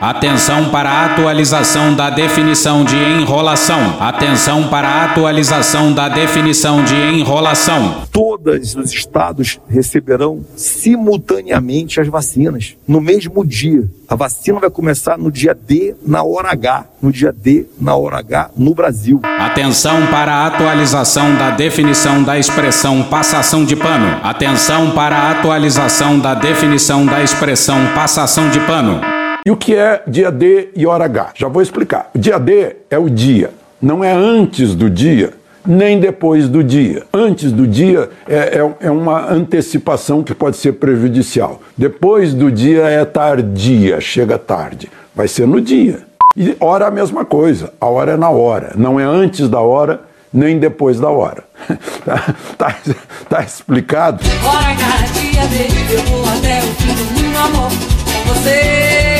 Atenção para a atualização da definição de enrolação. Atenção para a atualização da definição de enrolação. Todos os estados receberão simultaneamente as vacinas no mesmo dia. A vacina vai começar no dia D, na hora H. No dia D, na hora H, no Brasil. Atenção para a atualização da definição da expressão passação de pano. Atenção para a atualização da definição da expressão passação de pano. E o que é dia D e hora H? Já vou explicar. O dia D é o dia, não é antes do dia, nem depois do dia. Antes do dia é, é, é, uma antecipação que pode ser prejudicial. Depois do dia é tardia, chega tarde. Vai ser no dia. E hora é a mesma coisa. A hora é na hora, não é antes da hora, nem depois da hora. tá, tá, tá explicado? Hora H, dia D, eu vou até o fim do mundo, amor, com você.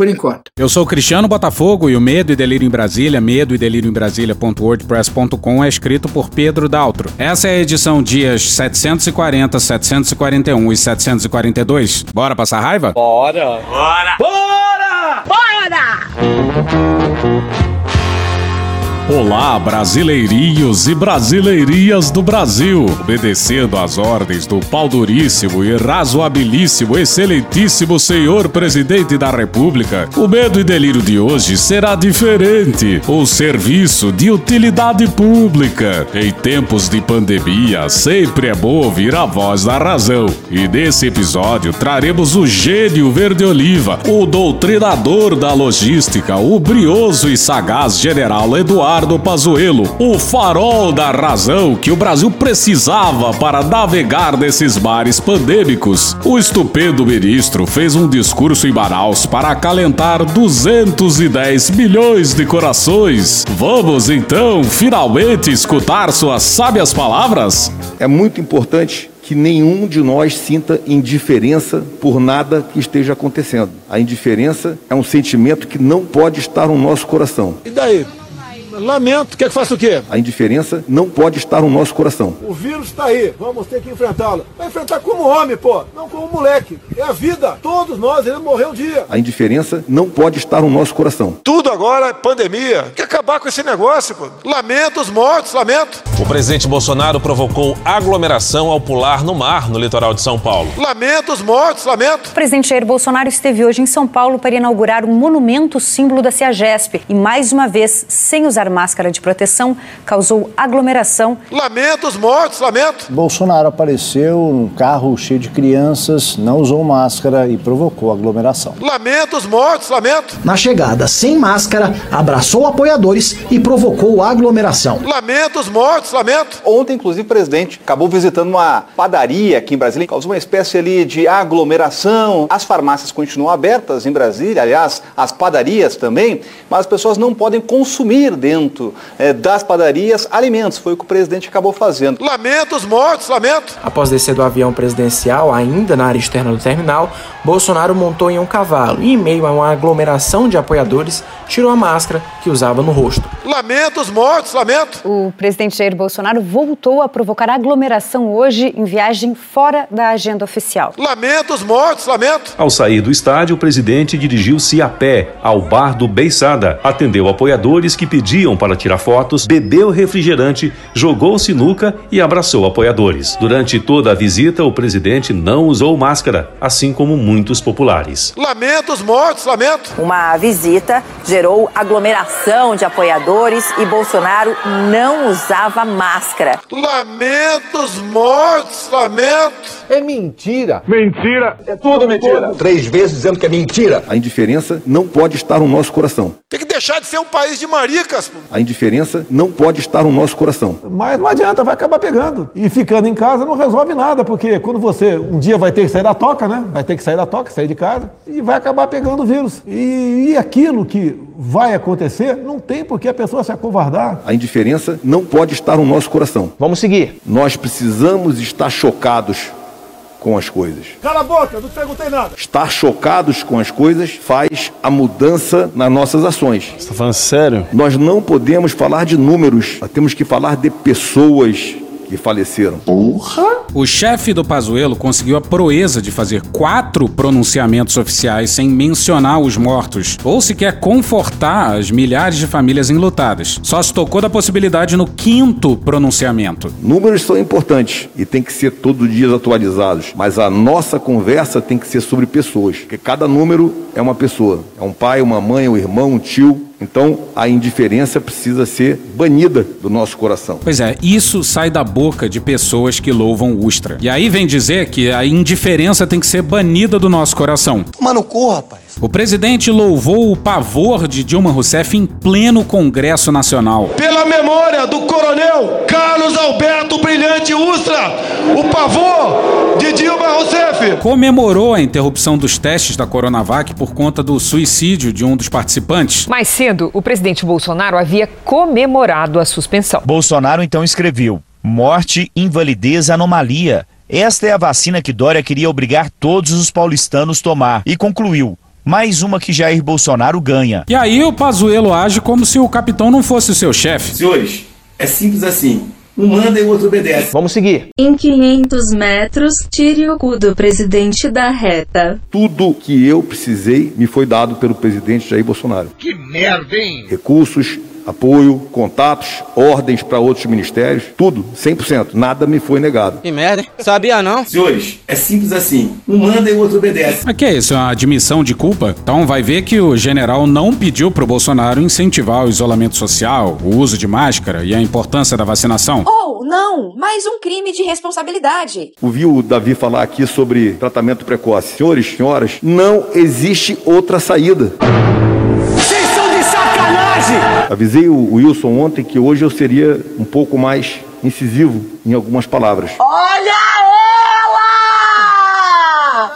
por enquanto. Eu sou Cristiano Botafogo e o Medo e Delírio em Brasília, medo e delírio em Brasília.wordpress.com é escrito por Pedro Daltro. Essa é a edição dias 740, 741 e 742. Bora passar raiva? Bora! Bora! Bora! Bora! Olá, brasileirinhos e brasileirias do Brasil! Obedecendo às ordens do pauduríssimo e razoabilíssimo, excelentíssimo senhor presidente da República, o medo e delírio de hoje será diferente. O serviço de utilidade pública. Em tempos de pandemia, sempre é bom ouvir a voz da razão. E nesse episódio traremos o gênio verde-oliva, o doutrinador da logística, o brioso e sagaz general Eduardo Eduardo Pazuello, o farol da razão que o Brasil precisava para navegar nesses mares pandêmicos. O estupendo ministro fez um discurso em Manaus para acalentar 210 milhões de corações. Vamos então finalmente escutar suas sábias palavras? É muito importante que nenhum de nós sinta indiferença por nada que esteja acontecendo. A indiferença é um sentimento que não pode estar no nosso coração. E daí? Lamento. Quer que faça o quê? A indiferença não pode estar no nosso coração. O vírus está aí. Vamos ter que enfrentá-lo. Vai enfrentar como homem, pô. Não como moleque. É a vida. Todos nós iremos morrer um dia. A indiferença não pode estar no nosso coração. Tudo agora é pandemia. Quer acabar com esse negócio, pô. Lamento os mortos, lamento. O presidente Bolsonaro provocou aglomeração ao pular no mar no litoral de São Paulo. Lamento os mortos, lamento. O presidente Jair Bolsonaro esteve hoje em São Paulo para inaugurar um monumento símbolo da CEAGESP e mais uma vez sem usar máscara de proteção, causou aglomeração. Lamento os mortos, lamento. Bolsonaro apareceu num carro cheio de crianças, não usou máscara e provocou aglomeração. Lamento os mortos, lamento. Na chegada, sem máscara, abraçou apoiadores e provocou aglomeração. Lamento os mortos, lamento. Ontem, inclusive, o presidente acabou visitando uma padaria aqui em Brasília, causou uma espécie ali de aglomeração. As farmácias continuam abertas em Brasília, aliás, as padarias também, mas as pessoas não podem consumir dentro é, das padarias alimentos. Foi o que o presidente acabou fazendo. Lamento os mortos, lamento. Após descer do avião presidencial, ainda na área externa do terminal, Bolsonaro montou em um cavalo e, em meio a uma aglomeração de apoiadores, tirou a máscara que usava no rosto. Lamento os mortos, lamento. O presidente Jair Bolsonaro voltou a provocar aglomeração hoje em viagem fora da agenda oficial. Lamento os mortos, lamento. Ao sair do estádio, o presidente dirigiu-se a pé ao bar do Beiçada, atendeu apoiadores que pediam para tirar fotos, bebeu refrigerante, jogou sinuca e abraçou apoiadores. Durante toda a visita, o presidente não usou máscara, assim como muitos populares. Lamento os mortos, lamento. Uma visita gerou aglomeração de apoiadores e Bolsonaro não usava máscara. Lamento os mortos, lamento. É mentira. Mentira. É tudo mentira. Três vezes dizendo que é mentira. A indiferença não pode estar no nosso coração. Tem que deixar de ser um país de maricas. A indiferença não pode estar no nosso coração. Mas não adianta, vai acabar pegando. E ficando em casa não resolve nada, porque quando você um dia vai ter que sair da toca, né? Vai ter que sair da toca, sair de casa, e vai acabar pegando o vírus. E, e aquilo que vai acontecer, não tem por que a pessoa se acovardar. A indiferença não pode estar no nosso coração. Vamos seguir. Nós precisamos estar chocados com as coisas. Cala a boca, não te perguntei nada. Estar chocados com as coisas faz a mudança nas nossas ações. Você tá falando sério? Nós não podemos falar de números, nós temos que falar de pessoas que faleceram. Porra! O chefe do Pazuello conseguiu a proeza de fazer quatro pronunciamentos oficiais sem mencionar os mortos, ou sequer confortar as milhares de famílias enlutadas. Só se tocou da possibilidade no quinto pronunciamento. Números são importantes e tem que ser todos os dias atualizados, mas a nossa conversa tem que ser sobre pessoas, porque cada número é uma pessoa. É um pai, uma mãe, um irmão, um tio, então, a indiferença precisa ser banida do nosso coração. Pois é, isso sai da boca de pessoas que louvam Ustra. E aí vem dizer que a indiferença tem que ser banida do nosso coração. Toma no cu, rapaz. O presidente louvou o pavor de Dilma Rousseff em pleno Congresso Nacional. Pela memória do coronel Carlos Alberto Brilhante Ustra, o pavor de Dilma Rousseff. Comemorou a interrupção dos testes da Coronavac por conta do suicídio de um dos participantes. Mais cedo, o presidente Bolsonaro havia comemorado a suspensão. Bolsonaro então escreveu: morte, invalidez, anomalia. Esta é a vacina que Dória queria obrigar todos os paulistanos a tomar. E concluiu: mais uma que Jair Bolsonaro ganha. E aí o Pazuello age como se o capitão não fosse o seu chefe. Senhores, é simples assim. Um manda e o outro obedece. Vamos seguir. Em 500 metros, tire o cu do presidente da reta. Tudo que eu precisei me foi dado pelo presidente Jair Bolsonaro. Que merda, hein? Recursos, apoio, contatos, ordens para outros ministérios, tudo, 100%. Nada me foi negado. Que merda, hein? Sabia não? Senhores, é simples assim. Um manda e o outro obedece. Mas que é isso? É uma admissão de culpa? Então vai ver que o general não pediu pro Bolsonaro incentivar o isolamento social, o uso de máscara e a importância da vacinação. Ou, não, mais um crime de responsabilidade. Ouvi o Davi falar aqui sobre tratamento precoce. Senhores, senhoras, não existe outra saída. Avisei o Wilson ontem que hoje eu seria um pouco mais incisivo em algumas palavras. Olha!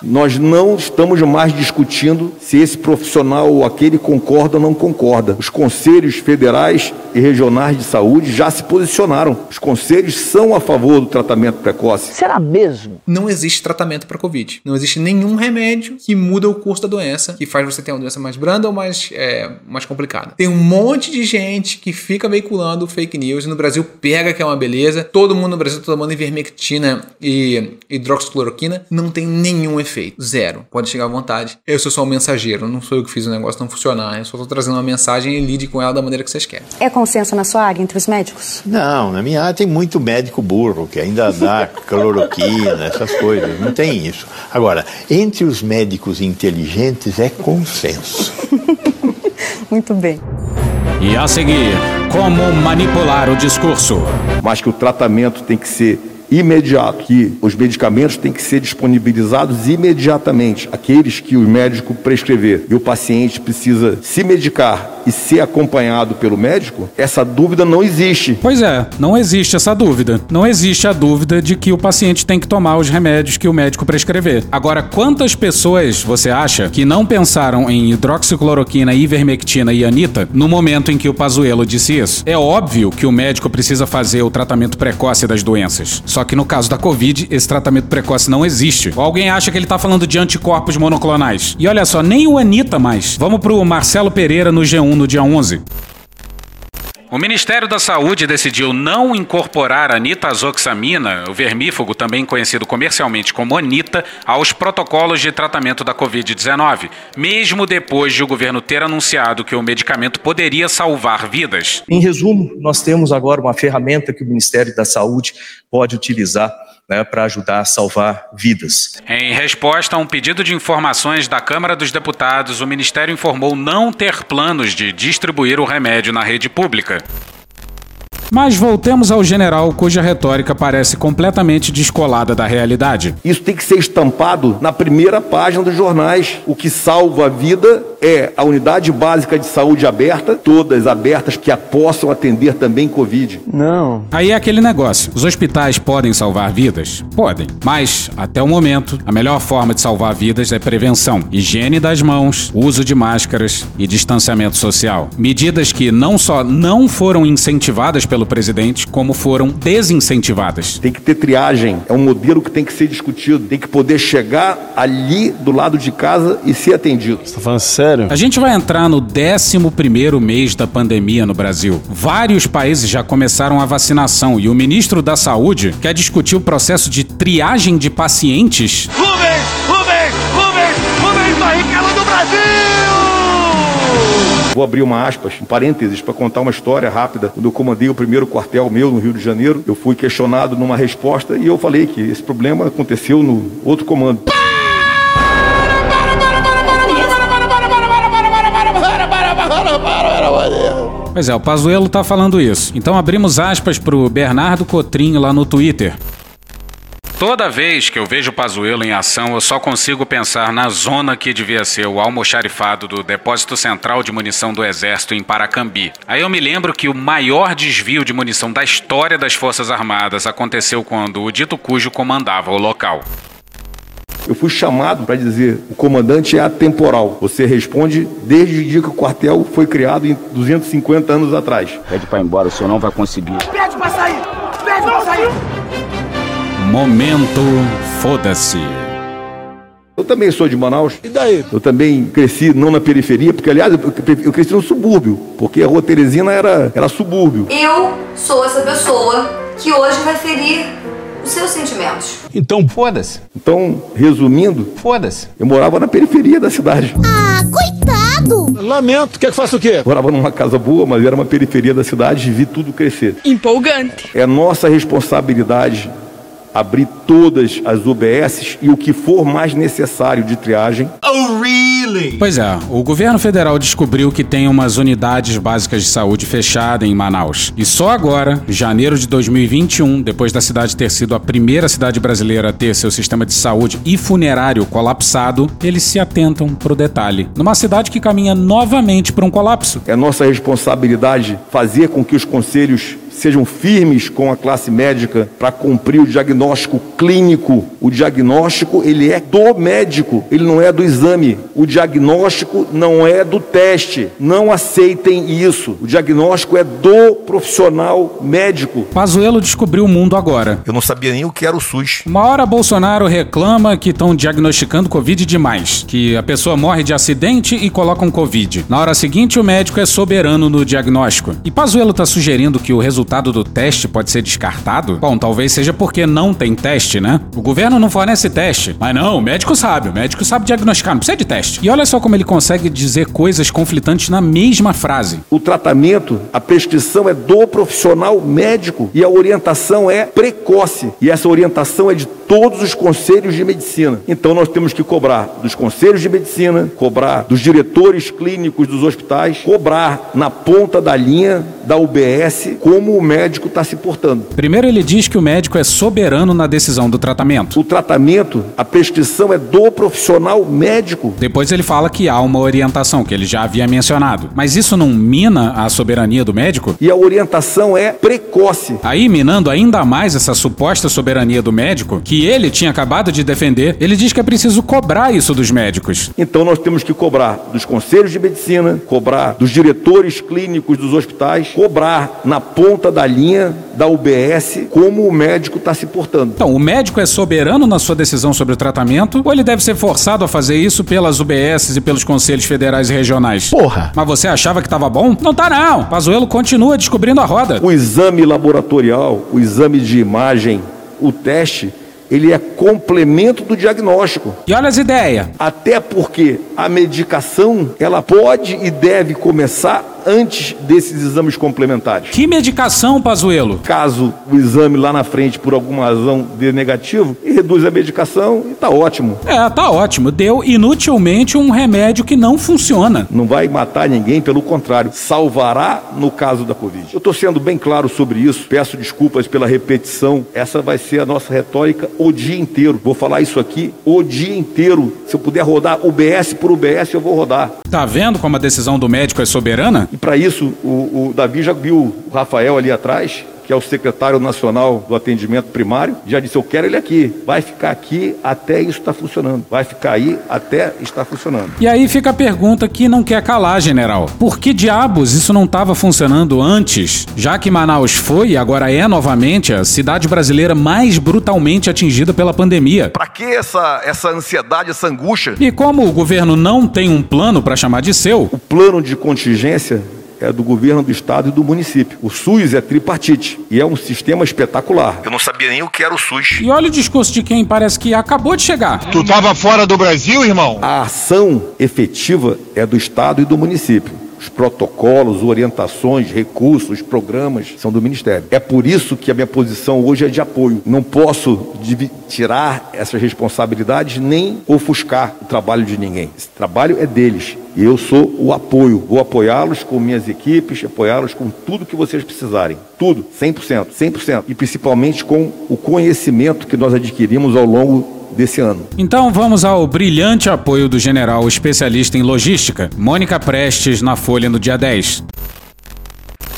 Nós não estamos mais discutindo se esse profissional ou aquele concorda ou não concorda. Os conselhos federais e regionais de saúde já se posicionaram. Os conselhos são a favor do tratamento precoce. Será mesmo? Não existe tratamento para Covid. Não existe nenhum remédio que muda o curso da doença, que faz você ter uma doença mais branda ou mais, é, mais complicada. Tem um monte de gente que fica veiculando fake news e no Brasil pega que é uma beleza. Todo mundo no Brasil tá tomando ivermectina e hidroxicloroquina. Não tem nenhum efeito. Zero. Pode chegar à vontade. Eu sou só um mensageiro. Não sou eu que fiz o negócio não funcionar. Eu só tô trazendo uma mensagem e lide com ela da maneira que vocês querem. É consenso na sua área entre os médicos? Não, na minha área tem muito médico burro que ainda dá cloroquina, essas coisas. Não tem isso. Agora, entre os médicos inteligentes é consenso. Muito bem. E a seguir, como manipular o discurso. Mas que o tratamento tem que ser imediato, que os medicamentos têm que ser disponibilizados imediatamente, aqueles que o médico prescrever, e o paciente precisa se medicar e ser acompanhado pelo médico, essa dúvida não existe. Pois é, não existe essa dúvida. Não existe a dúvida de que o paciente tem que tomar os remédios que o médico prescrever. Agora, quantas pessoas você acha que não pensaram em hidroxicloroquina, ivermectina e anita no momento em que o Pazuello disse isso? É óbvio que o médico precisa fazer o tratamento precoce das doenças. Só que no caso da Covid, esse tratamento precoce não existe. Ou alguém acha que ele tá falando de anticorpos monoclonais. E olha só, nem o Anitta mais. Vamos pro Marcelo Pereira no G1 no dia 11. O Ministério da Saúde decidiu não incorporar a nitazoxamina, o vermífugo também conhecido comercialmente como anita, aos protocolos de tratamento da Covid-19, mesmo depois de o governo ter anunciado que o medicamento poderia salvar vidas. Em resumo, nós temos agora uma ferramenta que o Ministério da Saúde pode utilizar né, para ajudar a salvar vidas. Em resposta a um pedido de informações da Câmara dos Deputados, o Ministério informou não ter planos de distribuir o remédio na rede pública. Mas voltemos ao general, cuja retórica parece completamente descolada da realidade. Isso tem que ser estampado na primeira página dos jornais. O que salva a vida é a unidade básica de saúde aberta, todas abertas que a possam atender também Covid. Não. Aí é aquele negócio. Os hospitais podem salvar vidas? Podem. Mas, até o momento, a melhor forma de salvar vidas é prevenção. Higiene das mãos, uso de máscaras e distanciamento social. Medidas que não só não foram incentivadas pelo pelo presidente, como foram desincentivadas. Tem que ter triagem, é um modelo que tem que ser discutido, tem que poder chegar ali do lado de casa e ser atendido. Você tá falando sério? A gente vai entrar no 11 mês da pandemia no Brasil. Vários países já começaram a vacinação e o ministro da Saúde quer discutir o processo de triagem de pacientes. Rubens, Vou abrir uma aspas, um parênteses, para contar uma história rápida. Quando eu comandei o primeiro quartel meu no Rio de Janeiro, eu fui questionado numa resposta e eu falei que esse problema aconteceu no outro comando. Pois é, o Pazuello tá falando isso. Então abrimos aspas pro Bernardo Cotrinho lá no Twitter. Toda vez que eu vejo o Pazuello em ação, eu só consigo pensar na zona que devia ser o almoxarifado do Depósito Central de Munição do Exército em Paracambi. Aí eu me lembro que o maior desvio de munição da história das Forças Armadas aconteceu quando o dito cujo comandava o local. Eu fui chamado para dizer: o comandante é atemporal. Você responde desde o dia que o quartel foi criado em 250 anos atrás. Pede para ir embora, o senhor não vai conseguir. Pede pra sair! Pede pra sair! Momento Foda-se. Eu também sou de Manaus. E daí? Eu também cresci não na periferia, porque aliás eu, cresci no subúrbio, porque a Rua Teresina era, era subúrbio. Eu sou essa pessoa que hoje vai ferir os seus sentimentos. Então foda-se. Então, resumindo, foda-se. Eu morava na periferia da cidade. Ah, coitado! Lamento, quer que faça o quê? Morava numa casa boa, mas era uma periferia da cidade e vi tudo crescer. Empolgante. É nossa responsabilidade abrir todas as UBSs e o que for mais necessário de triagem. Oh, really? Pois é, o governo federal descobriu que tem umas unidades básicas de saúde fechadas em Manaus. E só agora, janeiro de 2021, depois da cidade ter sido a primeira cidade brasileira a ter seu sistema de saúde e funerário colapsado, eles se atentam pro detalhe. Numa cidade que caminha novamente para um colapso. É nossa responsabilidade fazer com que os conselhos sejam firmes com a classe médica para cumprir o diagnóstico clínico. O diagnóstico ele é do médico, ele não é do exame. O diagnóstico não é do teste. Não aceitem isso. O diagnóstico é do profissional médico. Pazuello descobriu o mundo agora. Eu não sabia nem o que era o SUS. Uma hora Bolsonaro reclama que estão diagnosticando Covid demais, que a pessoa morre de acidente e colocam Covid. Na hora seguinte, o médico é soberano no diagnóstico. E Pazuello está sugerindo que o resultado do teste pode ser descartado? Bom, talvez seja porque não tem teste, né? O governo não fornece teste. Mas não, o médico sabe, o médico sabe diagnosticar, não precisa de teste. E olha só como ele consegue dizer coisas conflitantes na mesma frase. O tratamento, a prescrição é do profissional médico e a orientação é precoce. E essa orientação é de todos os conselhos de medicina. Então nós temos que cobrar dos conselhos de medicina, cobrar dos diretores clínicos dos hospitais, cobrar na ponta da linha da UBS como o médico está se portando. Primeiro ele diz que o médico é soberano na decisão do tratamento. O tratamento, a prescrição é do profissional médico. Depois ele fala que há uma orientação, que ele já havia mencionado. Mas isso não mina a soberania do médico? E a orientação é precoce. Aí, minando ainda mais essa suposta soberania do médico, que ele tinha acabado de defender, ele diz que é preciso cobrar isso dos médicos. Então nós temos que cobrar dos conselhos de medicina, cobrar dos diretores clínicos dos hospitais, cobrar na ponta da linha da UBS como o médico está se portando. Então, o médico é soberano na sua decisão sobre o tratamento ou ele deve ser forçado a fazer isso pelas UBSs e pelos conselhos federais e regionais? Porra! Mas você achava que estava bom? Não tá não. Pazuello continua descobrindo a roda. O exame laboratorial, o exame de imagem, o teste, ele é complemento do diagnóstico. E olha as ideias. Até porque a medicação, ela pode e deve começar antes desses exames complementares. Que medicação, Pazuello? Caso o exame lá na frente, por alguma razão, dê negativo, e reduz a medicação e tá ótimo. É, tá ótimo. Deu inutilmente um remédio que não funciona. Não vai matar ninguém, pelo contrário, salvará no caso da Covid. Eu estou sendo bem claro sobre isso, peço desculpas pela repetição. Essa vai ser a nossa retórica o dia inteiro. Vou falar isso aqui o dia inteiro. Se eu puder rodar UBS por UBS, eu vou rodar. Tá vendo como a decisão do médico é soberana? E para isso, o, o Davi já viu o Rafael ali atrás, que é o secretário nacional do atendimento primário, já disse: Eu quero ele aqui. Vai ficar aqui até isso estar funcionando. Vai ficar aí até estar funcionando. E aí fica a pergunta que não quer calar, general. Por que diabos isso não estava funcionando antes? Já que Manaus foi e agora é novamente a cidade brasileira mais brutalmente atingida pela pandemia. Para que essa, essa ansiedade, essa angústia? E como o governo não tem um plano para chamar de seu, O plano de contingência é do governo do estado e do município. O SUS é tripartite e é um sistema espetacular. Eu não sabia nem o que era o SUS. E olha o discurso de quem parece que acabou de chegar. Tu tava fora do Brasil, irmão? A ação efetiva é do estado e do município. Os protocolos, orientações, recursos, programas são do Ministério. É por isso que a minha posição hoje é de apoio. Não posso tirar essas responsabilidades nem ofuscar o trabalho de ninguém. Esse trabalho é deles. E eu sou o apoio. Vou apoiá-los com minhas equipes, apoiá-los com tudo que vocês precisarem. Tudo, 100%, 100%. E principalmente com o conhecimento que nós adquirimos ao longo desse ano. Então vamos ao brilhante apoio do general especialista em logística, Mônica Prestes, na Folha no dia 10.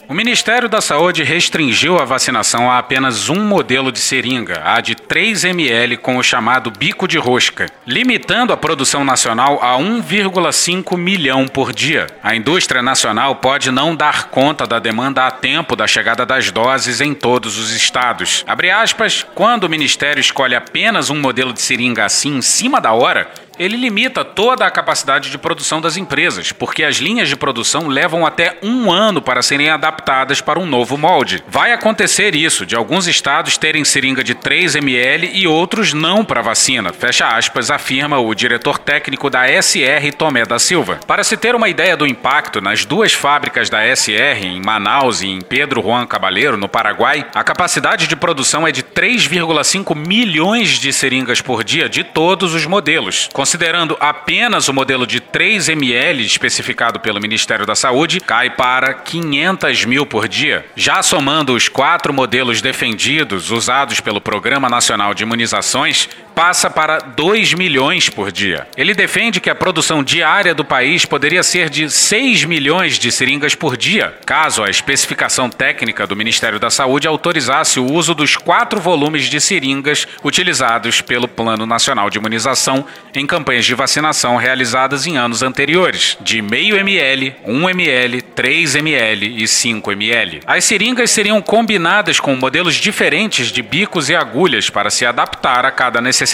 O Ministério da Saúde restringiu a vacinação a apenas um modelo de seringa, a de 3 ml com o chamado bico de rosca, limitando a produção nacional a 1,5 milhão por dia. A indústria nacional pode não dar conta da demanda a tempo da chegada das doses em todos os estados. Abre aspas, quando o Ministério escolhe apenas um modelo de seringa assim em cima da hora, ele limita toda a capacidade de produção das empresas, porque as linhas de produção levam até um ano para serem adaptadas para um novo molde. Vai acontecer isso, de alguns estados terem seringa de 3 ml e outros não para vacina, fecha aspas, afirma o diretor técnico da SR Tomé da Silva. Para se ter uma ideia do impacto, nas duas fábricas da SR, em Manaus e em Pedro Juan Cabaleiro, no Paraguai, a capacidade de produção é de 3,5 milhões de seringas por dia de todos os modelos. Considerando apenas o modelo de 3 ml especificado pelo Ministério da Saúde, cai para 500 mil por dia. Já somando os quatro modelos defendidos usados pelo Programa Nacional de Imunizações, passa para 2 milhões por dia. Ele defende que a produção diária do país poderia ser de 6 milhões de seringas por dia, caso a especificação técnica do Ministério da Saúde autorizasse o uso dos quatro volumes de seringas utilizados pelo Plano Nacional de Imunização em campanhas de vacinação realizadas em anos anteriores, de meio ml, 1 ml, 3 ml e 5 ml. As seringas seriam combinadas com modelos diferentes de bicos e agulhas para se adaptar a cada necessidade.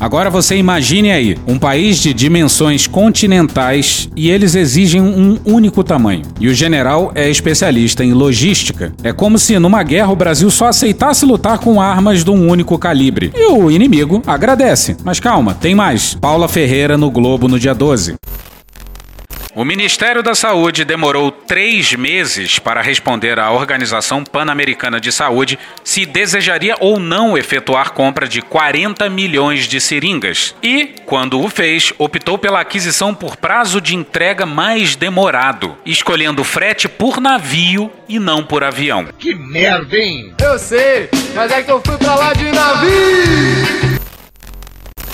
Agora você imagine aí, um país de dimensões continentais e eles exigem um único tamanho. E o general é especialista em logística. É como se numa guerra o Brasil só aceitasse lutar com armas de um único calibre. E o inimigo agradece. Mas calma, tem mais. Paula Ferreira no Globo no dia 12. O Ministério da Saúde demorou três meses para responder à Organização Pan-Americana de Saúde se desejaria ou não efetuar compra de 40 milhões de seringas. E, quando o fez, optou pela aquisição por prazo de entrega mais demorado, escolhendo frete por navio e não por avião. Que merda, hein? Eu sei, mas é que eu fui pra lá de navio!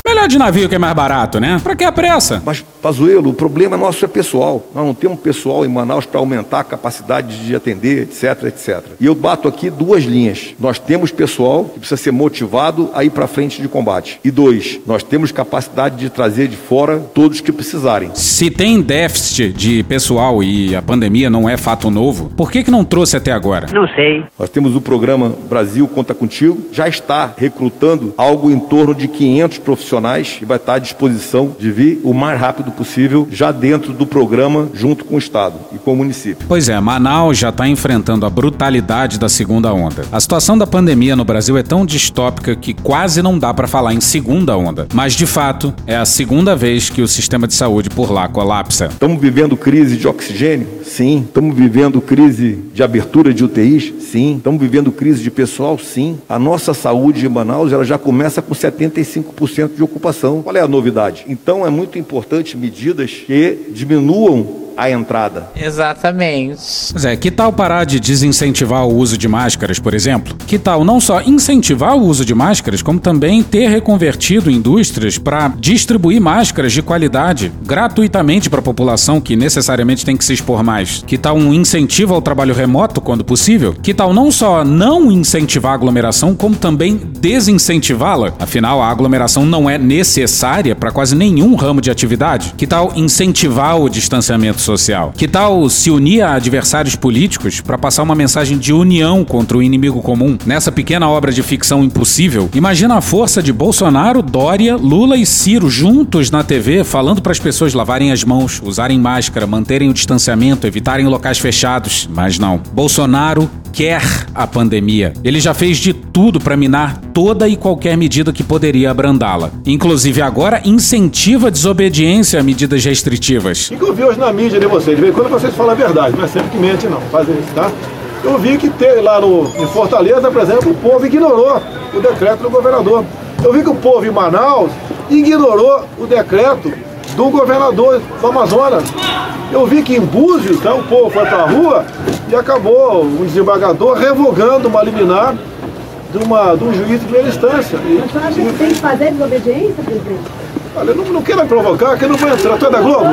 Melhor de navio que é mais barato, né? Pra que a pressa? Mas, Pazuello, o problema nosso é pessoal. Nós não temos pessoal em Manaus para aumentar a capacidade de atender, etc, etc. E eu bato aqui duas linhas. Nós temos pessoal que precisa ser motivado a ir para frente de combate. E dois, nós temos capacidade de trazer de fora todos que precisarem. Se tem déficit de pessoal e a pandemia não é fato novo, por que, que não trouxe até agora? Não sei. Nós temos o programa Brasil Conta Contigo, já está recrutando algo em torno de 500 profissionais e vai estar à disposição de vir o mais rápido possível, já dentro do programa, junto com o Estado e com o município. Pois é, Manaus já está enfrentando a brutalidade da segunda onda. A situação da pandemia no Brasil é tão distópica que quase não dá para falar em segunda onda. Mas, de fato, é a segunda vez que o sistema de saúde por lá colapsa. Estamos vivendo crise de oxigênio? Sim. Estamos vivendo crise de abertura de UTIs? Sim. Estamos vivendo crise de pessoal? Sim. A nossa saúde em Manaus ela já começa com 75% de ocupação. Qual é a novidade? Então é muito importante medidas que diminuam a entrada. Exatamente. Zé, que tal parar de desincentivar o uso de máscaras, por exemplo? Que tal não só incentivar o uso de máscaras, como também ter reconvertido indústrias para distribuir máscaras de qualidade gratuitamente para a população que necessariamente tem que se expor mais? Que tal um incentivo ao trabalho remoto quando possível? Que tal não só não incentivar a aglomeração, como também desincentivá-la? Afinal, a aglomeração não é necessária para quase nenhum ramo de atividade. Que tal incentivar o distanciamento social? Que tal se unir a adversários políticos para passar uma mensagem de união contra o inimigo comum? Nessa pequena obra de ficção impossível, imagina a força de Bolsonaro, Dória, Lula e Ciro juntos na TV falando para as pessoas lavarem as mãos, usarem máscara, manterem o distanciamento, evitarem locais fechados. Mas não. Bolsonaro quer a pandemia. Ele já fez de tudo para minar toda e qualquer medida que poderia abrandá-la. Inclusive agora incentiva a desobediência a medidas restritivas. O que eu vi hoje na mídia de vocês, de vez em quando vocês falam a verdade, não é sempre que mente não, fazem isso, tá? Eu vi que tem lá no, em Fortaleza, por exemplo, o povo ignorou o decreto do governador. Eu vi que o povo em Manaus ignorou o decreto do governador do Amazonas. Eu vi que em Búzios, então, o povo foi para a rua e acabou um desembargador revogando uma liminar de, uma, de um juiz de primeira instância. Mas você acha que tem que fazer desobediência, presidente? Olha, não, não quero me provocar, que eu não vou entrar. Tu é da Globo?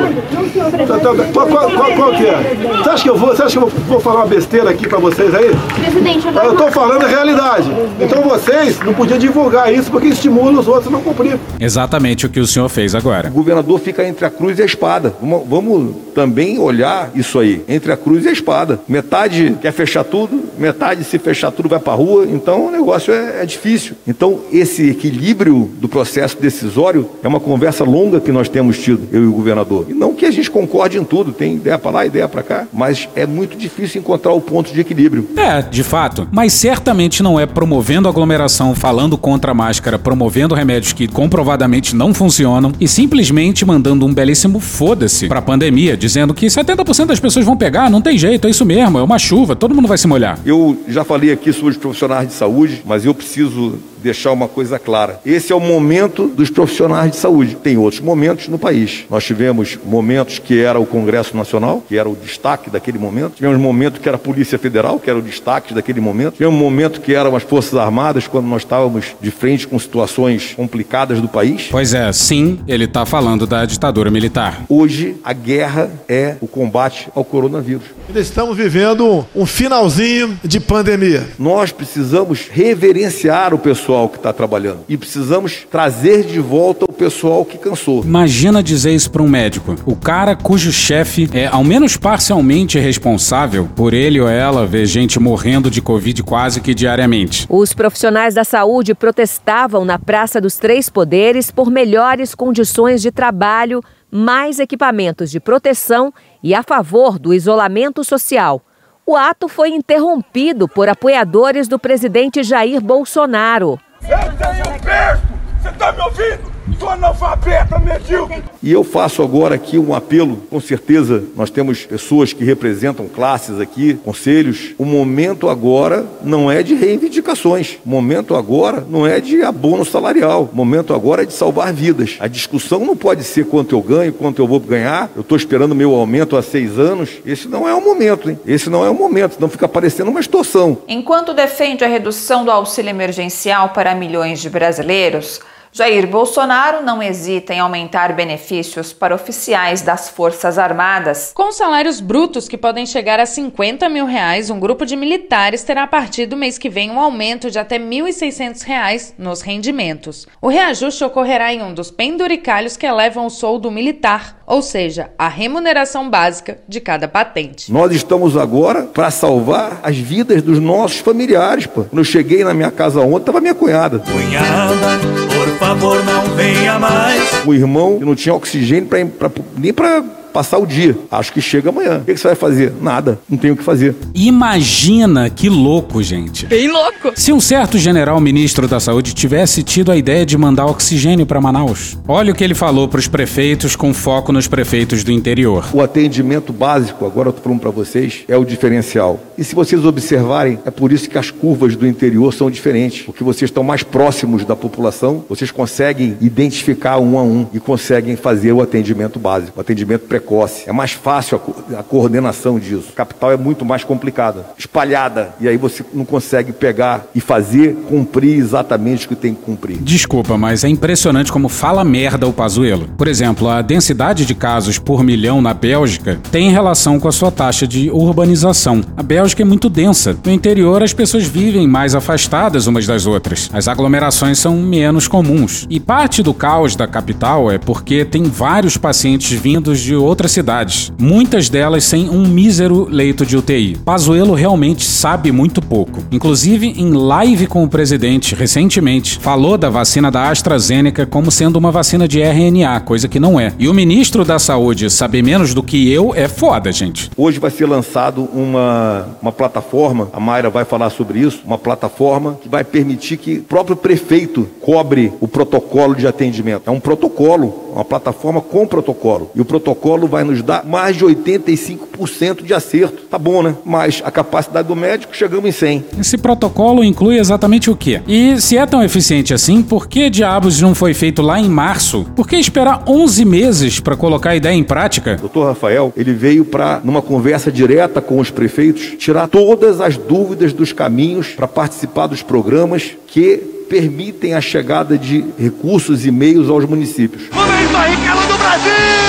Tá, tá, qual, qual, qual, qual que é? Você acha que eu vou, você acha que eu vou, falar uma besteira aqui pra vocês aí? Presidente, Eu tô falando a realidade. Então vocês não podiam divulgar isso porque estimula os outros a não cumprir. Exatamente o que o senhor fez agora. O governador fica entre a cruz e a espada. Vamos, vamos também olhar isso aí, entre a cruz e a espada. Metade quer fechar tudo, metade se fechar tudo vai para rua, então o negócio é, é difícil. Então esse equilíbrio do processo decisório é uma conversa longa que nós temos tido, eu e o governador. E não que a gente concorde em tudo, tem ideia para lá, ideia para cá, mas é muito difícil encontrar o ponto de equilíbrio. É, de fato. Mas certamente não é promovendo aglomeração, falando contra a máscara, promovendo remédios que comprovadamente não funcionam e simplesmente mandando um belíssimo foda-se pra pandemia, dizendo que 70% das pessoas vão pegar, não tem jeito, é isso mesmo, é uma chuva, todo mundo vai se molhar. Eu já falei aqui sobre os profissionais de saúde, mas eu preciso deixar uma coisa clara. Esse é o momento dos profissionais de saúde. Tem outros momentos no país. Nós tivemos momentos que era o Congresso Nacional, que era o destaque daquele momento. Tivemos um momento que era a Polícia Federal, que era o destaque daquele momento. Tivemos um momento que eram as Forças Armadas, quando nós estávamos de frente com situações complicadas do país. Pois é, sim, ele tá falando da ditadura militar. Hoje, a guerra é o combate ao coronavírus. Ainda estamos vivendo um finalzinho de pandemia. Nós precisamos reverenciar o pessoal que está trabalhando e precisamos trazer de volta o pessoal que cansou. Imagina dizer isso pra um médico. O cara cujo chefe é, ao menos parcialmente, responsável por ele ou ela ver gente morrendo de Covid quase que diariamente. Os profissionais da saúde protestavam na Praça dos Três Poderes por melhores condições de trabalho, mais equipamentos de proteção e a favor do isolamento social. O ato foi interrompido por apoiadores do presidente Jair Bolsonaro. Eu tenho perto! Você tá me ouvindo? Sou analfabeta, medíocre! E eu faço agora aqui um apelo, com certeza nós temos pessoas que representam classes aqui, conselhos. O momento agora não é de reivindicações. O momento agora não é de abono salarial. O momento agora é de salvar vidas. A discussão não pode ser quanto eu ganho, quanto eu vou ganhar. Eu estou esperando meu aumento há seis anos. Esse não é o momento, hein? Esse não é o momento. Não fica parecendo uma extorsão. Enquanto defende a redução do auxílio emergencial para milhões de brasileiros, Jair Bolsonaro não hesita em aumentar benefícios para oficiais das Forças Armadas. Com salários brutos que podem chegar a 50 mil reais, um grupo de militares terá a partir do mês que vem um aumento de até 1.600 reais nos rendimentos. O reajuste ocorrerá em um dos penduricalhos que elevam o soldo militar, ou seja, a remuneração básica de cada patente. Nós estamos agora para salvar as vidas dos nossos familiares. Pô. Quando eu cheguei na minha casa ontem, estava minha cunhada. Cunhada, por favor, não venha mais. O irmão não tinha oxigênio pra, pra- nem para passar o dia. Acho que chega amanhã. O que, você vai fazer? Nada. Não tenho o que fazer. Imagina que louco, gente. Bem louco! Se um certo general ministro da saúde tivesse tido a ideia de mandar oxigênio para Manaus. Olha o que ele falou para os prefeitos com foco nos prefeitos do interior. O atendimento básico, agora eu estou falando para vocês, é o diferencial. E se vocês observarem, é por isso que as curvas do interior são diferentes. Porque vocês estão mais próximos da população, vocês conseguem identificar um a um e conseguem fazer o atendimento básico, o atendimento precoce. Precoce. É mais fácil a, a coordenação disso. A capital é muito mais complicada, espalhada, e aí você não consegue pegar e fazer cumprir exatamente o que tem que cumprir. Desculpa, mas é impressionante como fala merda o Pazuello. Por exemplo, a densidade de casos por milhão na Bélgica tem relação com a sua taxa de urbanização. A Bélgica é muito densa. No interior, as pessoas vivem mais afastadas umas das outras. As aglomerações são menos comuns. E parte do caos da capital é porque tem vários pacientes vindos de outras cidades, muitas delas sem um mísero leito de UTI. Pazuello realmente sabe muito pouco. Inclusive, em live com o presidente recentemente, falou da vacina da AstraZeneca como sendo uma vacina de RNA, coisa que não é. E o ministro da Saúde saber menos do que eu é foda, gente. Hoje vai ser lançado uma, uma plataforma, a Mayra vai falar sobre isso, uma plataforma que vai permitir que o próprio prefeito cobre o protocolo de atendimento. É um protocolo, uma plataforma com protocolo. E o protocolo vai nos dar mais de 85% de acerto. Tá bom, né? Mas a capacidade do médico chegamos em 100. Esse protocolo inclui exatamente o quê? E se é tão eficiente assim, por que diabos não foi feito lá em março? Por que esperar 11 meses para colocar a ideia em prática? Doutor Rafael, ele veio para, numa conversa direta com os prefeitos, tirar todas as dúvidas dos caminhos para participar dos programas que permitem a chegada de recursos e meios aos municípios. Momento aí, do Brasil!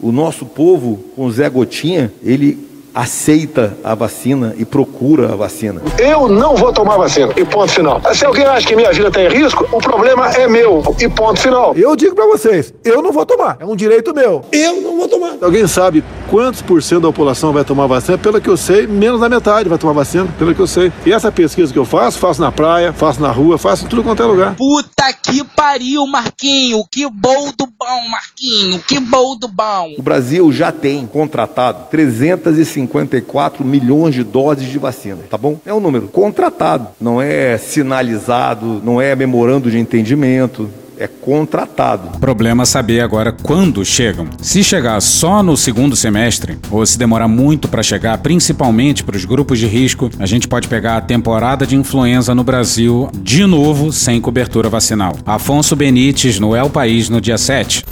O nosso povo, com Zé Gotinha, ele aceita a vacina e procura a vacina. Eu não vou tomar vacina. E ponto final. Se alguém acha que minha vida tem risco, o problema é meu. E ponto final. Eu digo para vocês, eu não vou tomar. É um direito meu. Eu não vou tomar. Alguém sabe quantos por cento da população vai tomar vacina? Pelo que eu sei, menos da metade vai tomar vacina, pelo que eu sei. E essa pesquisa que eu faço, faço na praia, faço na rua, faço em tudo quanto é lugar. Puta que pariu, Marquinho. Que bom do bom, Marquinho. Que bom do bom. O Brasil já tem contratado 350 54 milhões de doses de vacina, tá bom? É um número contratado, não é sinalizado, não é memorando de entendimento, é contratado. Problema saber agora quando chegam. Se chegar só no segundo semestre, ou se demorar muito para chegar, principalmente para os grupos de risco, a gente pode pegar a temporada de influenza no Brasil de novo sem cobertura vacinal. Afonso Benites no El País no dia 7.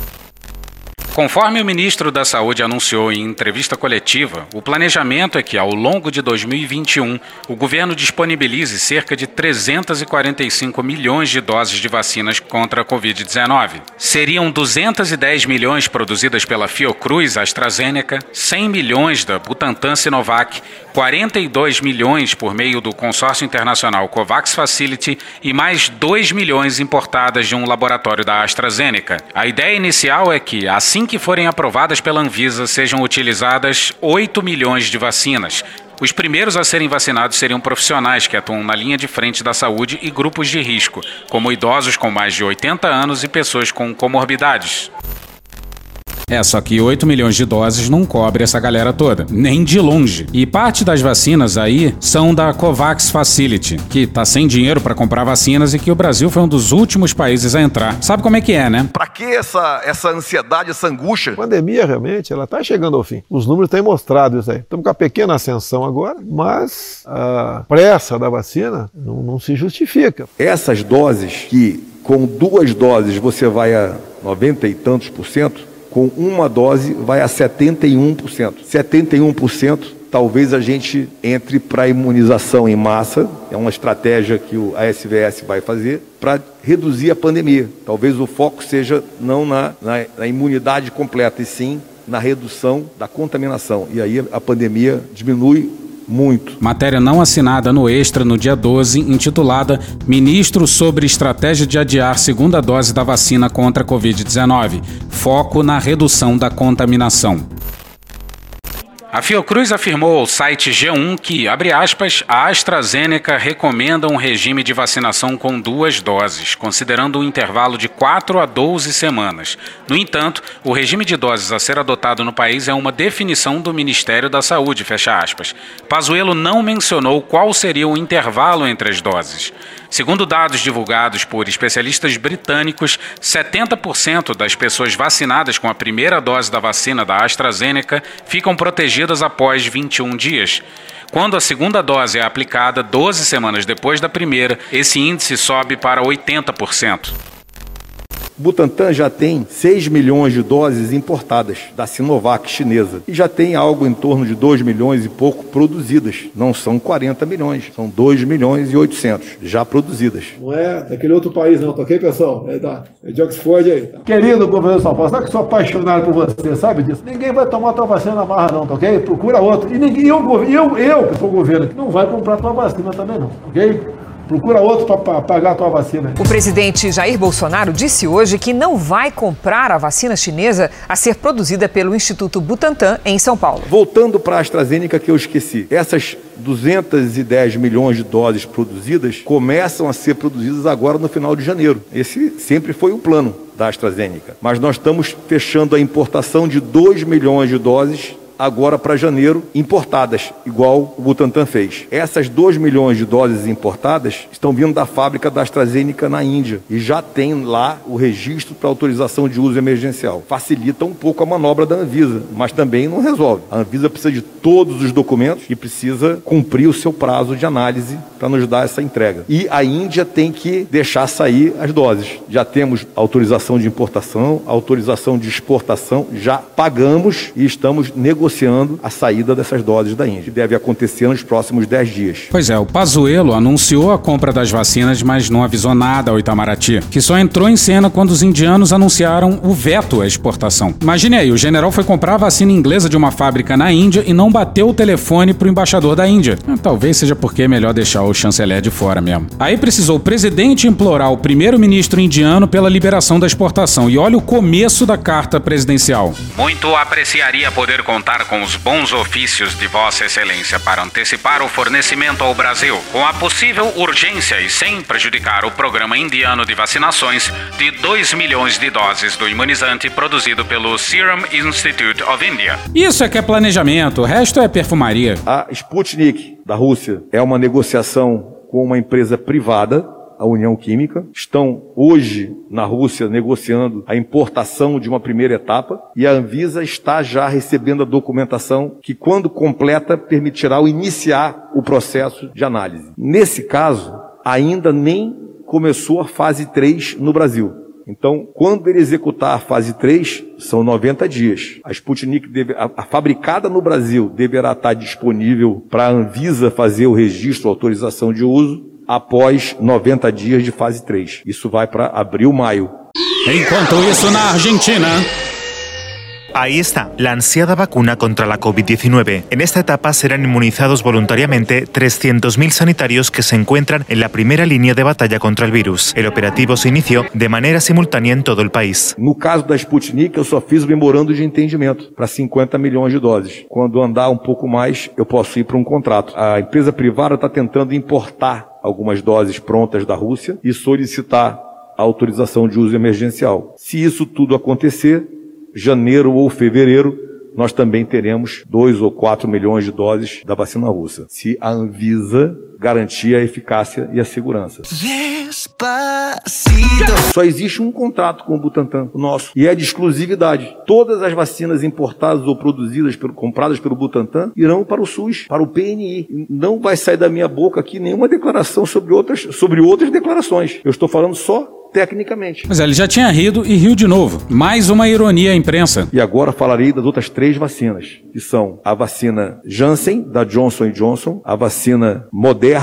Conforme o ministro da Saúde anunciou em entrevista coletiva, o planejamento é que, ao longo de 2021, o governo disponibilize cerca de 345 milhões de doses de vacinas contra a Covid-19. Seriam 210 milhões produzidas pela Fiocruz AstraZeneca, 100 milhões da Butantan Sinovac, 42 milhões por meio do consórcio internacional COVAX Facility e mais 2 milhões importadas de um laboratório da AstraZeneca. A ideia inicial é que, assim assim que forem aprovadas pela Anvisa, sejam utilizadas 8 milhões de vacinas. Os primeiros a serem vacinados seriam profissionais que atuam na linha de frente da saúde e grupos de risco, como idosos com mais de 80 anos e pessoas com comorbidades. É, só que 8 milhões de doses não cobre essa galera toda, nem de longe. E parte das vacinas aí são da COVAX Facility, que tá sem dinheiro para comprar vacinas e que o Brasil foi um dos últimos países a entrar. Sabe como é que é, né? Para que essa, essa ansiedade, essa angústia? A pandemia realmente, ela tá chegando ao fim. Os números têm mostrado isso aí. Estamos com a pequena ascensão agora, mas a pressa da vacina não, não se justifica. Essas doses que com duas doses você vai a 90 e tantos por cento, com uma dose vai a 71%. 71% talvez a gente entre para a imunização em massa, é uma estratégia que o ASVS vai fazer para reduzir a pandemia. Talvez o foco seja não na, na, na imunidade completa, e sim na redução da contaminação. E aí a pandemia diminui muito. Matéria não assinada no Extra no dia 12, intitulada Ministro sobre estratégia de adiar segunda dose da vacina contra a Covid-19. Foco na redução da contaminação. A Fiocruz afirmou ao site G1 que, abre aspas, a AstraZeneca recomenda um regime de vacinação com duas doses, considerando um intervalo de 4 a 12 semanas. No entanto, o regime de doses a ser adotado no país é uma definição do Ministério da Saúde, fecha aspas. Pazuello não mencionou qual seria o intervalo entre as doses. Segundo dados divulgados por especialistas britânicos, 70% das pessoas vacinadas com a primeira dose da vacina da AstraZeneca ficam protegidas após 21 dias. Quando a segunda dose é aplicada 12 semanas depois da primeira, esse índice sobe para 80%. Butantan já tem 6 milhões de doses importadas da Sinovac chinesa e já tem algo em torno de 2 milhões e pouco produzidas. Não são 40 milhões, são 2 milhões e 800 já produzidas. Não é daquele outro país não, tá ok, pessoal? É, da, é de Oxford aí. Tá. Querido governador Paulo, sabe que sou apaixonado por você, sabe disso? Ninguém vai tomar tua vacina na marra não, tá ok? Procura outro. E ninguém, eu, eu, eu que sou governo, não vai comprar tua vacina também não, ok? Procura outro para pagar a tua vacina. O presidente Jair Bolsonaro disse hoje que não vai comprar a vacina chinesa a ser produzida pelo Instituto Butantan em São Paulo. Voltando para a AstraZeneca que eu esqueci. Essas 210 milhões de doses produzidas começam a ser produzidas agora no final de janeiro. Esse sempre foi o plano da AstraZeneca. Mas nós estamos fechando a importação de 2 milhões de doses agora para janeiro importadas, igual o Butantan fez. Essas 2 milhões de doses importadas estão vindo da fábrica da AstraZeneca na Índia e já tem lá o registro para autorização de uso emergencial. Facilita um pouco a manobra da Anvisa, mas também não resolve. A Anvisa precisa de todos os documentos e precisa cumprir o seu prazo de análise para nos dar essa entrega. E a Índia tem que deixar sair as doses. Já temos autorização de importação, autorização de exportação, já pagamos e estamos negociando negociando a saída dessas doses da Índia. Deve acontecer nos próximos 10 dias. Pois é, o Pazuello anunciou a compra das vacinas, mas não avisou nada ao Itamaraty, que só entrou em cena quando os indianos anunciaram o veto à exportação. Imagine aí, o general foi comprar a vacina inglesa de uma fábrica na Índia e não bateu o telefone pro embaixador da Índia. Ah, talvez seja porque é melhor deixar o chanceler de fora mesmo. Aí precisou o presidente implorar o primeiro-ministro indiano pela liberação da exportação. E olha o começo da carta presidencial. Muito apreciaria poder contar contar com os bons ofícios de Vossa Excelência para antecipar o fornecimento ao Brasil, com a possível urgência e sem prejudicar o programa indiano de vacinações de 2 milhões de doses do imunizante produzido pelo Serum Institute of India. Isso é que é planejamento, o resto é perfumaria. A Sputnik da Rússia é uma negociação com uma empresa privada a União Química, estão hoje na Rússia negociando a importação de uma primeira etapa e a Anvisa está já recebendo a documentação que, quando completa, permitirá o iniciar o processo de análise. Nesse caso, ainda nem começou a fase 3 no Brasil. Então, quando ele executar a fase 3, são 90 dias. A Sputnik, deve, a, a fabricada no Brasil, deverá estar disponível para a Anvisa fazer o registro, autorização de uso após 90 dias de fase 3. Isso vai para abril, maio. Enquanto isso, na Argentina. Ahí está, la ansiada vacuna contra la COVID-19. En esta etapa serán inmunizados voluntariamente 300.000 sanitarios que se encuentran en la primera línea de batalla contra el virus. El operativo se inició de maneira simultânea em todo o país. No caso da Sputnik, eu só fiz memorando de entendimento para 50 milhões de doses. Quando andar um pouco mais, eu posso ir para um contrato. A empresa privada está tentando importar algumas doses prontas da Rússia e solicitar a autorização de uso emergencial. Se isso tudo acontecer, janeiro ou fevereiro, nós também teremos 2 ou 4 milhões de doses da vacina russa. Se a Anvisa garantir a eficácia e a segurança. Despacito. Só existe um contrato com o Butantan, o nosso, e é de exclusividade. Todas as vacinas importadas ou produzidas, pelo, compradas pelo Butantan, irão para o SUS, para o PNI. Não vai sair da minha boca aqui nenhuma declaração sobre outras, sobre outras declarações. Eu estou falando só tecnicamente. Mas ele já tinha rido e riu de novo. Mais uma ironia à imprensa. E agora falarei das outras três vacinas, que são a vacina Janssen, da Johnson Johnson, a vacina Moderna,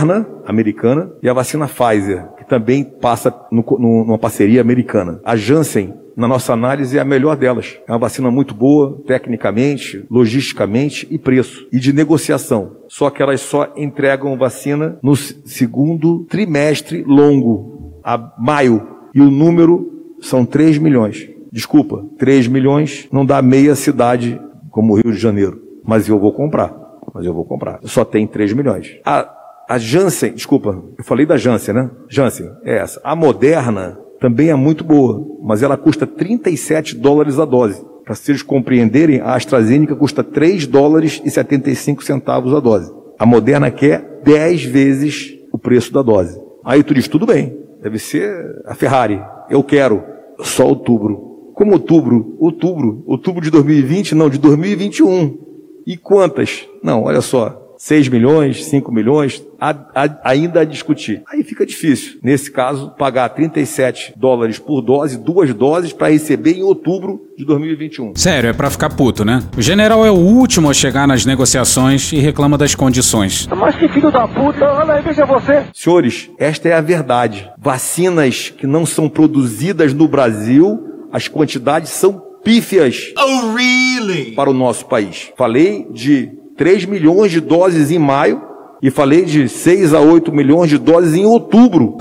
americana, e a vacina Pfizer, que também passa no, no, numa parceria americana. A Janssen na nossa análise, é a melhor delas. É uma vacina muito boa, tecnicamente, logisticamente e preço. E de negociação. Só que elas só entregam vacina no segundo trimestre longo, a maio e o número são 3 milhões. Desculpa, 3 milhões não dá meia cidade como o Rio de Janeiro. Mas eu vou comprar. Mas eu vou comprar. Só tem 3 milhões. A, a Janssen, desculpa, eu falei da Janssen, né? Janssen, é essa. A Moderna também é muito boa, mas ela custa 37 dólares a dose. Para vocês compreenderem, a AstraZeneca custa 3 dólares e 75 centavos a dose. A Moderna quer 10 vezes o preço da dose. Aí tu diz, tudo bem, Deve ser a Ferrari. Eu quero só outubro. Como outubro? Outubro. Outubro de 2020? Não, de 2021. E quantas? Não, olha só. 6 milhões, 5 milhões, a, a, ainda a discutir. Aí fica difícil, nesse caso, pagar 37 dólares por dose, duas doses, para receber em outubro de 2021. Sério, é pra ficar puto, né? O general é o último a chegar nas negociações e reclama das condições. Mas que filho da puta, olha aí, veja você. Senhores, esta é a verdade. Vacinas que não são produzidas no Brasil, as quantidades são pífias Oh, really? para o nosso país. Falei de 3 milhões de doses em maio e falei de 6 a 8 milhões de doses em outubro.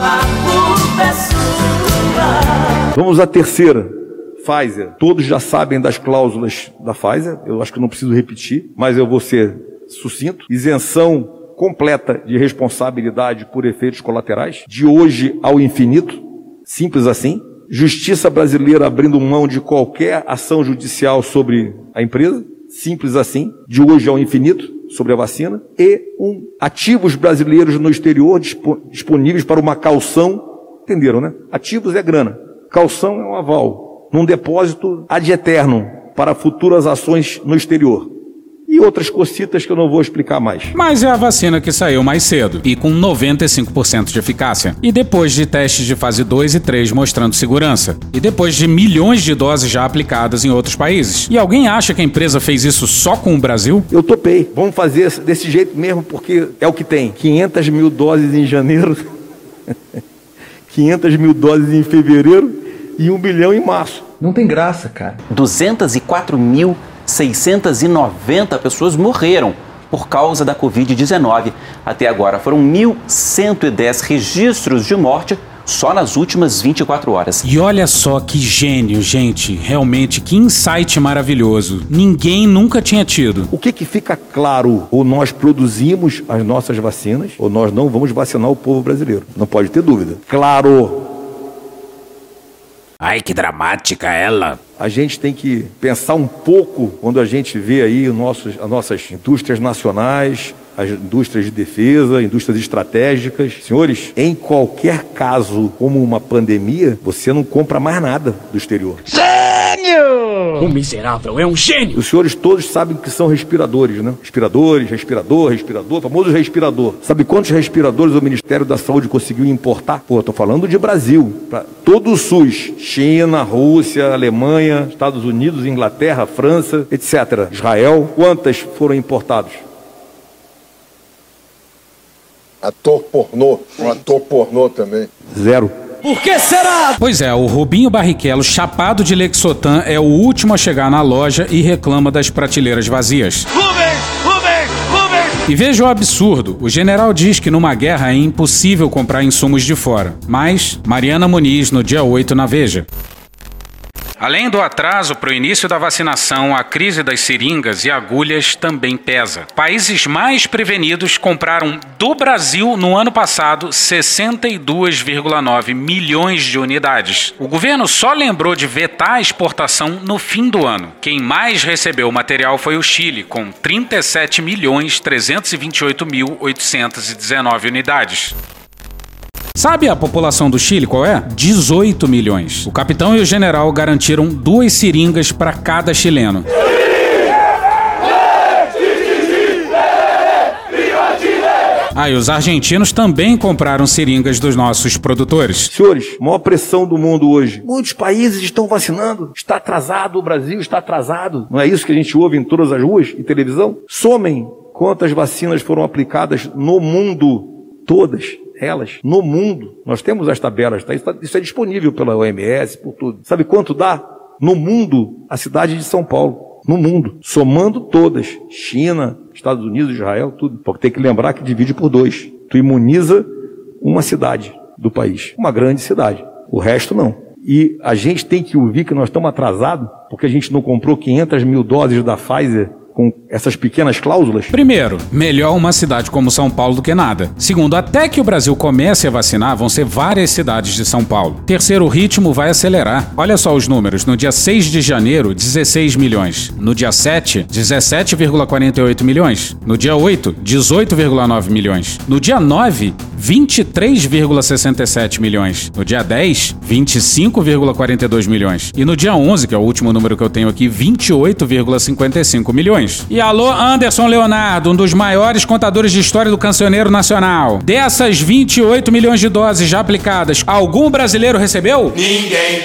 Vamos à terceira. Pfizer. Todos já sabem das cláusulas da Pfizer. Eu acho que não preciso repetir, mas eu vou ser sucinto. Isenção completa de responsabilidade por efeitos colaterais, de hoje ao infinito. Simples assim. Justiça brasileira abrindo mão de qualquer ação judicial sobre a empresa. Simples assim. De hoje ao infinito sobre a vacina. E um ativos brasileiros no exterior dispo- disponíveis para uma calção. Entenderam, né? Ativos é grana. Calção é um aval. Num depósito ad eterno para futuras ações no exterior. E outras cocitas que eu não vou explicar mais. Mas é a vacina que saiu mais cedo e com 95% de eficácia. E depois de testes de fase 2 e 3 mostrando segurança. E depois de milhões de doses já aplicadas em outros países. E alguém acha que a empresa fez isso só com o Brasil? Eu topei. Vamos fazer desse jeito mesmo, porque é o que tem. 500 mil doses em janeiro, 500 mil doses em fevereiro e um bilhão em março. Não tem graça, cara. 204.690 pessoas morreram por causa da Covid-19. Até agora foram 1.110 registros de morte só nas últimas 24 horas. E olha só que gênio, gente. Realmente, que insight maravilhoso. Ninguém nunca tinha tido. O que, que fica claro? Ou nós produzimos as nossas vacinas, ou nós não vamos vacinar o povo brasileiro. Não pode ter dúvida. Claro. Ai, que dramática ela. A gente tem que pensar um pouco quando a gente vê aí os nossos, as nossas indústrias nacionais, as indústrias de defesa, indústrias estratégicas. Senhores, em qualquer caso, como uma pandemia, você não compra mais nada do exterior. Gênio! O miserável é um gênio! Os senhores todos sabem que são respiradores, né? Respiradores, respirador, respirador, famoso respirador. Sabe quantos respiradores o Ministério da Saúde conseguiu importar? Pô, eu tô falando de Brasil. Pra todo o SUS. China, Rússia, Alemanha, Estados Unidos, Inglaterra, França, etc. Israel. Quantas foram importadas? Ator pornô. Um ator pornô também. Zero. Por que será? Pois é, o Rubinho Barrichello, chapado de Lexotan, é o último a chegar na loja e reclama das prateleiras vazias. Rubens! Rubens! Rubens! E veja o absurdo: o general diz que numa guerra é impossível comprar insumos de fora. Mas, Mariana Muniz, no dia 8, na Veja. Além do atraso para o início da vacinação, a crise das seringas e agulhas também pesa. Países mais prevenidos compraram do Brasil no ano passado 62,9 milhões de unidades. O governo só lembrou de vetar a exportação no fim do ano. Quem mais recebeu o material foi o Chile, com 37 milhões 328 mil 819 unidades. Sabe a população do Chile qual é? 18 milhões. O capitão e o general garantiram duas seringas para cada chileno. Ah, e os argentinos também compraram seringas dos nossos produtores. Senhores, maior pressão do mundo hoje. Muitos países estão vacinando. Está atrasado, o Brasil está atrasado. Não é isso que a gente ouve em todas as ruas e televisão? Somem quantas vacinas foram aplicadas no mundo. Todas elas, no mundo. Nós temos as tabelas, tá? Isso, tá- isso é disponível pela OMS, por tudo. Sabe quanto dá? No mundo, a cidade de São Paulo. No mundo. Somando todas. China, Estados Unidos, Israel, tudo. Porque tem que lembrar que divide por dois. Tu imuniza uma cidade do país. Uma grande cidade. O resto não. E a gente tem que ouvir que nós estamos atrasados porque a gente não comprou 500 mil doses da Pfizer com essas pequenas cláusulas? Primeiro, melhor uma cidade como São Paulo do que nada. Segundo, até que o Brasil comece a vacinar, vão ser várias cidades de São Paulo. Terceiro, o ritmo vai acelerar. Olha só os números. No dia 6 de janeiro, 16 milhões. No dia 7, 17,48 milhões. No dia 8, 18,9 milhões. No dia 9, 23,67 milhões. No dia 10, 25,42 milhões. E no dia 11, que é o último número que eu tenho aqui, 28,55 milhões. E alô, Anderson Leonardo, um dos maiores contadores de história do cancioneiro nacional. Dessas 28 milhões de doses já aplicadas, algum brasileiro recebeu? Ninguém.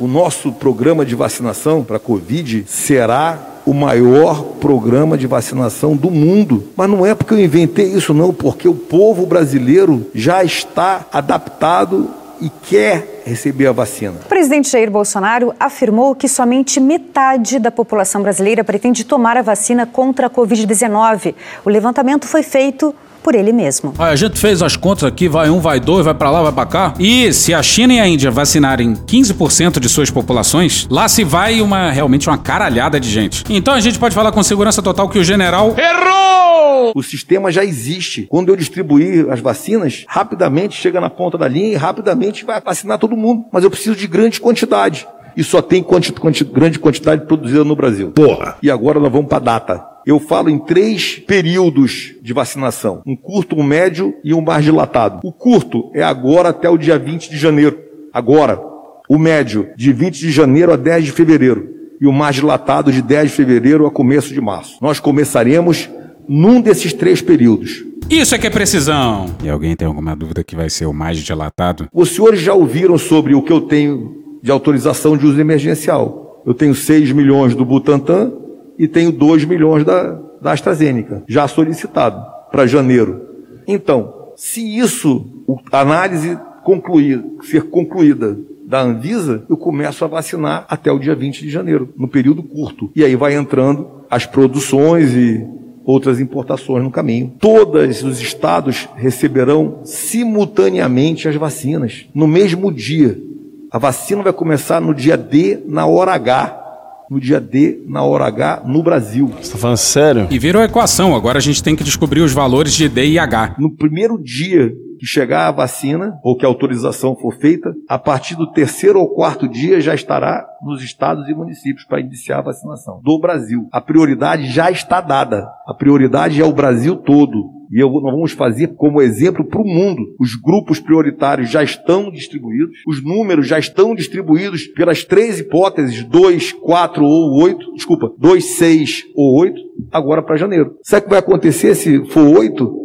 O nosso programa de vacinação para a Covid será o maior programa de vacinação do mundo. Mas não é porque eu inventei isso, não, porque o povo brasileiro já está adaptado e quer receber a vacina. O presidente Jair Bolsonaro afirmou que somente metade da população brasileira pretende tomar a vacina contra a Covid-19. O levantamento foi feito por ele mesmo. a gente fez as contas aqui, vai um, vai dois, vai para lá, vai para cá. E se a China e a Índia vacinarem 15% de suas populações, lá se vai uma realmente uma caralhada de gente. Então a gente pode falar com segurança total que o general errou. O sistema já existe. Quando eu distribuir as vacinas, rapidamente chega na ponta da linha e rapidamente vai vacinar todo mundo. Mas eu preciso de grande quantidade e só tem quanti, quanti, grande quantidade produzida no Brasil. Porra! E agora nós vamos para data. Eu falo em três períodos de vacinação: um curto, um médio e um mais dilatado. O curto é agora até o dia 20 de janeiro. Agora. O médio, de 20 de janeiro a 10 de fevereiro. E o mais dilatado, de 10 de fevereiro a começo de março. Nós começaremos num desses três períodos. Isso é que é precisão. E alguém tem alguma dúvida que vai ser o mais dilatado? Os senhores já ouviram sobre o que eu tenho de autorização de uso emergencial. Eu tenho 6 milhões do Butantan e tenho 2 milhões da, da AstraZeneca, já solicitado para janeiro. Então, se isso, a análise concluir, ser concluída da Anvisa, eu começo a vacinar até o dia 20 de janeiro, no período curto. E aí vai entrando as produções e outras importações no caminho. Todos os estados receberão simultaneamente as vacinas, no mesmo dia. A vacina vai começar no dia D, na hora H. No dia D, na hora H, no Brasil. Você tá falando sério? E virou equação, agora a gente tem que descobrir os valores de D e H. No primeiro dia que chegar a vacina, ou que a autorização for feita, a partir do terceiro ou quarto dia já estará nos estados e municípios para iniciar a vacinação do Brasil. A prioridade já está dada. A prioridade é o Brasil todo. E eu, nós vamos fazer como exemplo para o mundo. Os grupos prioritários já estão distribuídos, os números já estão distribuídos pelas três hipóteses, 2, 4 ou 8, desculpa, 2, 6 ou 8, agora para janeiro. O que vai acontecer se for 8?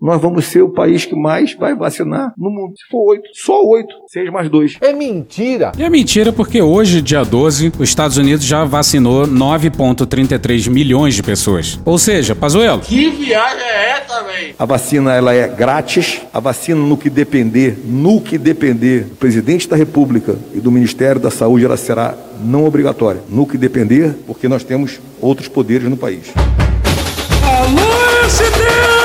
Nós vamos ser o país que mais vai vacinar no mundo. Se for oito, só oito, seis mais dois. É mentira! E é mentira porque hoje, dia 12, os Estados Unidos já vacinou 9,33 milhões de pessoas. Ou seja, Pazuello. Que viagem é essa, velho? A vacina ela é grátis. A vacina, no que depender, no que depender do presidente da República e do Ministério da Saúde, ela será não obrigatória. No que depender, porque nós temos outros poderes no país. Alô, STF!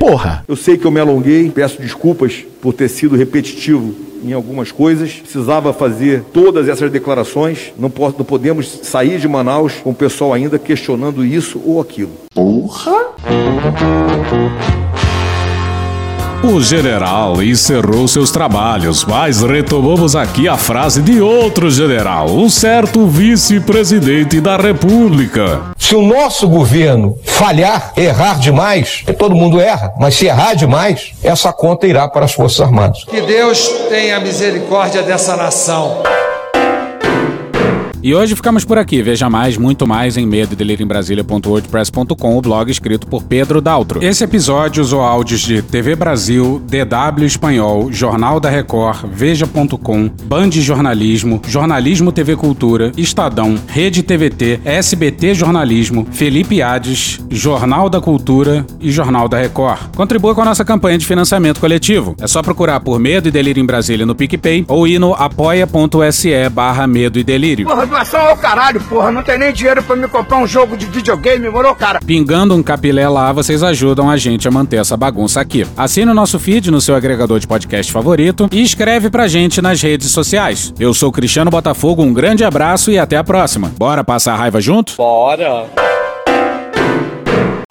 Porra! Eu sei que eu me alonguei, peço desculpas por ter sido repetitivo em algumas coisas. Precisava fazer todas essas declarações. Não, posso, não podemos sair de Manaus com o pessoal ainda questionando isso ou aquilo. Porra! O general encerrou seus trabalhos, mas retomamos aqui a frase de outro general, um certo vice-presidente da República. Se o nosso governo falhar, errar demais, todo mundo erra, mas se errar demais, essa conta irá para as Forças Armadas. Que Deus tenha misericórdia dessa nação. E hoje ficamos por aqui. Veja mais, muito mais em medo em Brasília.wordpress.com, o blog escrito por Pedro Daltro. Esse episódio usou áudios de TV Brasil, DW Espanhol, Jornal da Record, Veja.com, Band Jornalismo, Jornalismo TV Cultura, Estadão, Rede TVT, SBT Jornalismo, Felipe Hades, Jornal da Cultura e Jornal da Record. Contribua com a nossa campanha de financiamento coletivo. É só procurar por Medo e Delírio em Brasília no PicPay ou ir no apoia.se barra Medo e Delírio doação ao caralho, porra. Não tem nem dinheiro para me comprar um jogo de videogame, morou, cara? Pingando um capilé lá, vocês ajudam a gente a manter essa bagunça aqui. Assine o nosso feed no seu agregador de podcast favorito e escreve pra gente nas redes sociais. Eu sou Cristiano Botafogo, um grande abraço e até a próxima. Bora passar a raiva junto? Bora!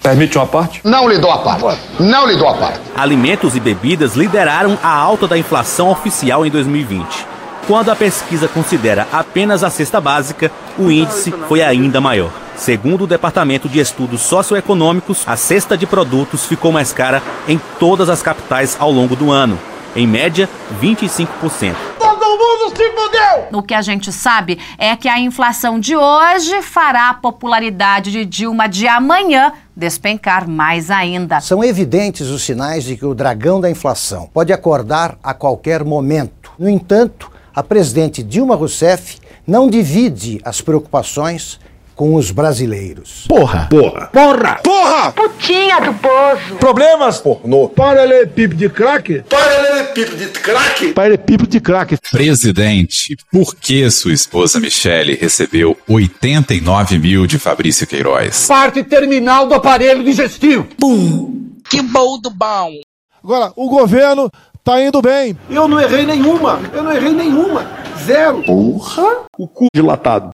Permite uma parte? Não lhe dou a parte. Não lhe dou a parte. Alimentos e bebidas lideraram a alta da inflação oficial em 2020. Quando a pesquisa considera apenas a cesta básica, o índice foi ainda maior. Segundo o Departamento de Estudos Socioeconômicos, a cesta de produtos ficou mais cara em todas as capitais ao longo do ano, em média 25%. Todo mundo se fudeu! O que a gente sabe é que a inflação de hoje fará a popularidade de Dilma de amanhã despencar mais ainda. São evidentes os sinais de que o dragão da inflação pode acordar a qualquer momento. No entanto, a presidente Dilma Rousseff não divide as preocupações com os brasileiros. Porra! Porra! Porra! Porra! Putinha do poço. Problemas? Pornô. Paralelepípedo de crack? Paralelepípedo de crack? Paralelepípedo de crack. Presidente, por que sua esposa Michele recebeu 89 mil de Fabrício Queiroz? Parte terminal do aparelho digestivo. Pum! Que bom do bom! Agora, o governo tá indo bem. Eu não errei nenhuma. Eu não errei nenhuma. Zero. Porra! O cu dilatado.